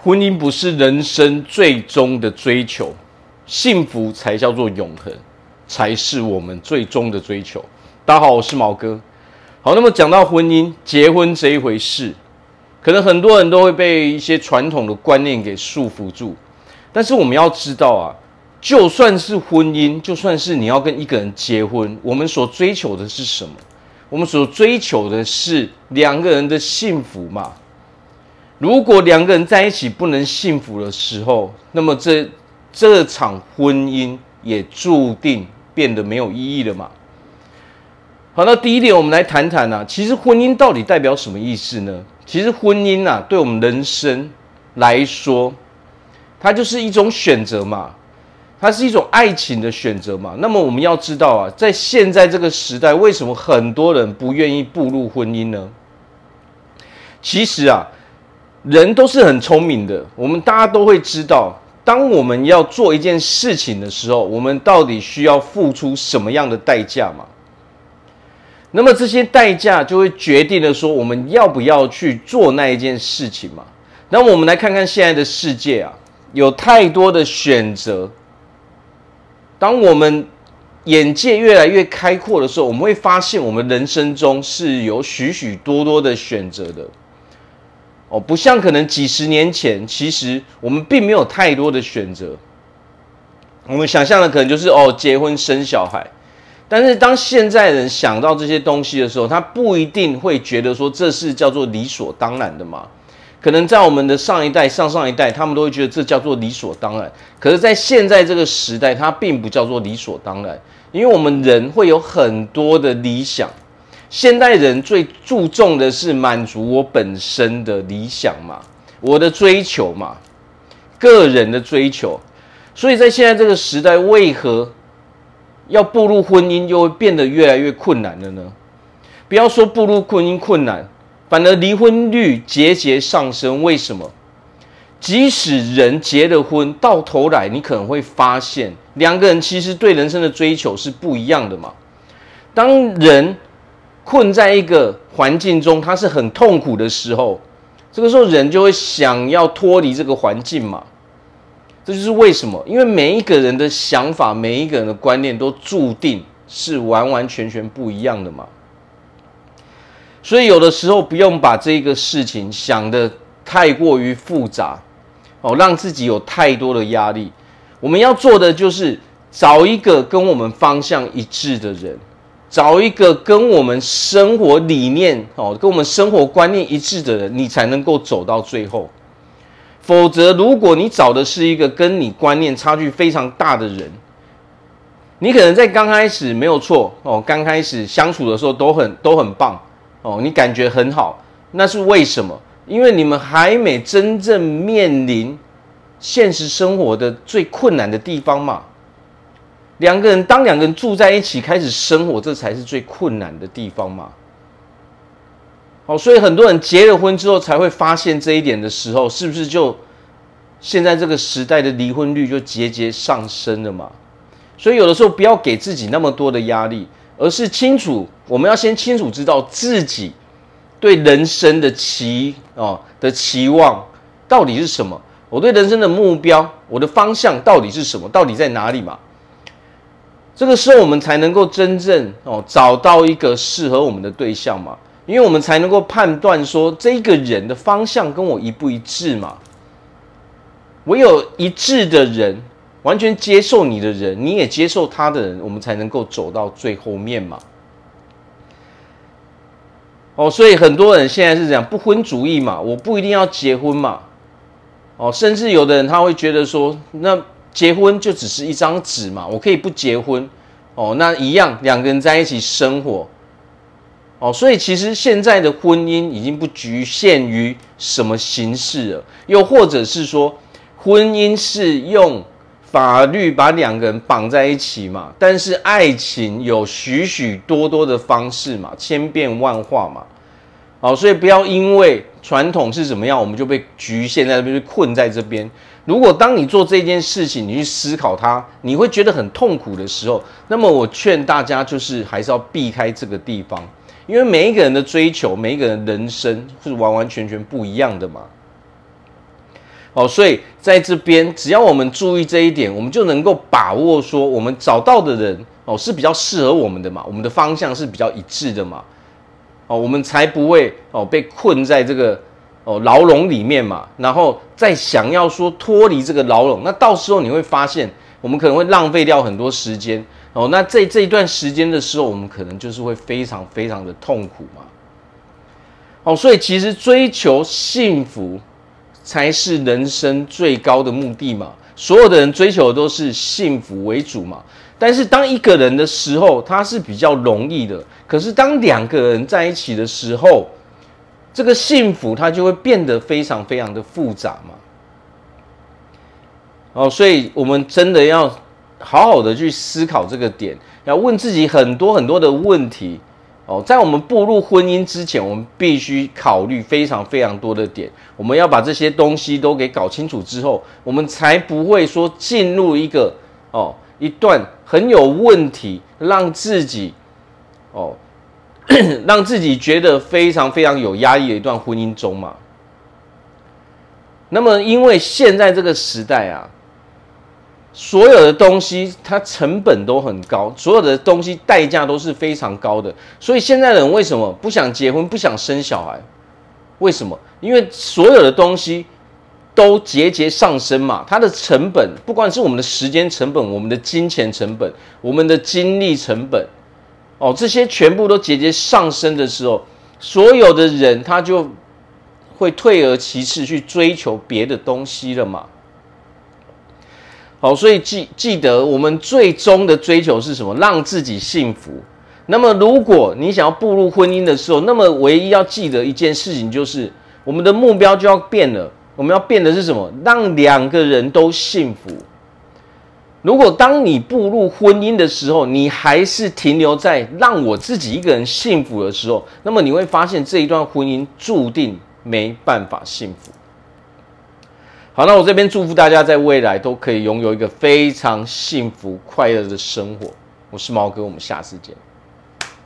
婚姻不是人生最终的追求，幸福才叫做永恒，才是我们最终的追求。大家好，我是毛哥。好，那么讲到婚姻、结婚这一回事，可能很多人都会被一些传统的观念给束缚住。但是我们要知道啊，就算是婚姻，就算是你要跟一个人结婚，我们所追求的是什么？我们所追求的是两个人的幸福嘛。如果两个人在一起不能幸福的时候，那么这这场婚姻也注定变得没有意义了嘛。好，那第一点，我们来谈谈啊，其实婚姻到底代表什么意思呢？其实婚姻啊，对我们人生来说，它就是一种选择嘛，它是一种爱情的选择嘛。那么我们要知道啊，在现在这个时代，为什么很多人不愿意步入婚姻呢？其实啊，人都是很聪明的，我们大家都会知道，当我们要做一件事情的时候，我们到底需要付出什么样的代价嘛？那么这些代价就会决定了说我们要不要去做那一件事情嘛。那我们来看看现在的世界啊，有太多的选择。当我们眼界越来越开阔的时候，我们会发现我们人生中是有许许多多的选择的。哦，不像可能几十年前，其实我们并没有太多的选择。我们想象的可能就是哦，结婚生小孩。但是当现在人想到这些东西的时候，他不一定会觉得说这是叫做理所当然的嘛。可能在我们的上一代、上上一代，他们都会觉得这叫做理所当然。可是，在现在这个时代，它并不叫做理所当然，因为我们人会有很多的理想。现代人最注重的是满足我本身的理想嘛，我的追求嘛，个人的追求。所以在现在这个时代，为何？要步入婚姻，就会变得越来越困难了呢？不要说步入婚姻困难，反而离婚率节节上升。为什么？即使人结了婚，到头来你可能会发现，两个人其实对人生的追求是不一样的嘛。当人困在一个环境中，他是很痛苦的时候，这个时候人就会想要脱离这个环境嘛。这就是为什么，因为每一个人的想法，每一个人的观念都注定是完完全全不一样的嘛。所以有的时候不用把这个事情想的太过于复杂，哦，让自己有太多的压力。我们要做的就是找一个跟我们方向一致的人，找一个跟我们生活理念哦，跟我们生活观念一致的人，你才能够走到最后。否则，如果你找的是一个跟你观念差距非常大的人，你可能在刚开始没有错哦，刚开始相处的时候都很都很棒哦，你感觉很好，那是为什么？因为你们还没真正面临现实生活的最困难的地方嘛。两个人当两个人住在一起开始生活，这才是最困难的地方嘛。哦，所以很多人结了婚之后才会发现这一点的时候，是不是就现在这个时代的离婚率就节节上升了嘛？所以有的时候不要给自己那么多的压力，而是清楚，我们要先清楚知道自己对人生的期哦的期望到底是什么，我对人生的目标，我的方向到底是什么，到底在哪里嘛？这个时候我们才能够真正哦找到一个适合我们的对象嘛。因为我们才能够判断说，这一个人的方向跟我一不一致嘛。唯有一致的人，完全接受你的人，你也接受他的人，我们才能够走到最后面嘛。哦，所以很多人现在是这样，不婚主义嘛，我不一定要结婚嘛。哦，甚至有的人他会觉得说，那结婚就只是一张纸嘛，我可以不结婚。哦，那一样，两个人在一起生活。哦，所以其实现在的婚姻已经不局限于什么形式了，又或者是说，婚姻是用法律把两个人绑在一起嘛，但是爱情有许许多多的方式嘛，千变万化嘛。好，所以不要因为传统是怎么样，我们就被局限在这边，被困在这边。如果当你做这件事情，你去思考它，你会觉得很痛苦的时候，那么我劝大家就是还是要避开这个地方。因为每一个人的追求，每一个人人生是完完全全不一样的嘛。哦，所以在这边，只要我们注意这一点，我们就能够把握说，我们找到的人哦是比较适合我们的嘛，我们的方向是比较一致的嘛，哦，我们才不会哦被困在这个哦牢笼里面嘛，然后再想要说脱离这个牢笼，那到时候你会发现，我们可能会浪费掉很多时间哦，那在这一段时间的时候，我们可能就是会非常非常的痛苦嘛，哦，所以其实追求幸福。才是人生最高的目的嘛？所有的人追求的都是幸福为主嘛。但是当一个人的时候，他是比较容易的。可是当两个人在一起的时候，这个幸福它就会变得非常非常的复杂嘛。哦，所以我们真的要好好的去思考这个点，要问自己很多很多的问题。哦，在我们步入婚姻之前，我们必须考虑非常非常多的点。我们要把这些东西都给搞清楚之后，我们才不会说进入一个哦一段很有问题，让自己哦 让自己觉得非常非常有压力的一段婚姻中嘛。那么，因为现在这个时代啊。所有的东西它成本都很高，所有的东西代价都是非常高的，所以现在人为什么不想结婚、不想生小孩？为什么？因为所有的东西都节节上升嘛，它的成本，不管是我们的时间成本、我们的金钱成本、我们的精力成本，哦，这些全部都节节上升的时候，所有的人他就会退而其次去追求别的东西了嘛。好，所以记记得我们最终的追求是什么？让自己幸福。那么，如果你想要步入婚姻的时候，那么唯一要记得一件事情就是，我们的目标就要变了。我们要变的是什么？让两个人都幸福。如果当你步入婚姻的时候，你还是停留在让我自己一个人幸福的时候，那么你会发现这一段婚姻注定没办法幸福。好，那我这边祝福大家在未来都可以拥有一个非常幸福快乐的生活。我是毛哥，我们下次见。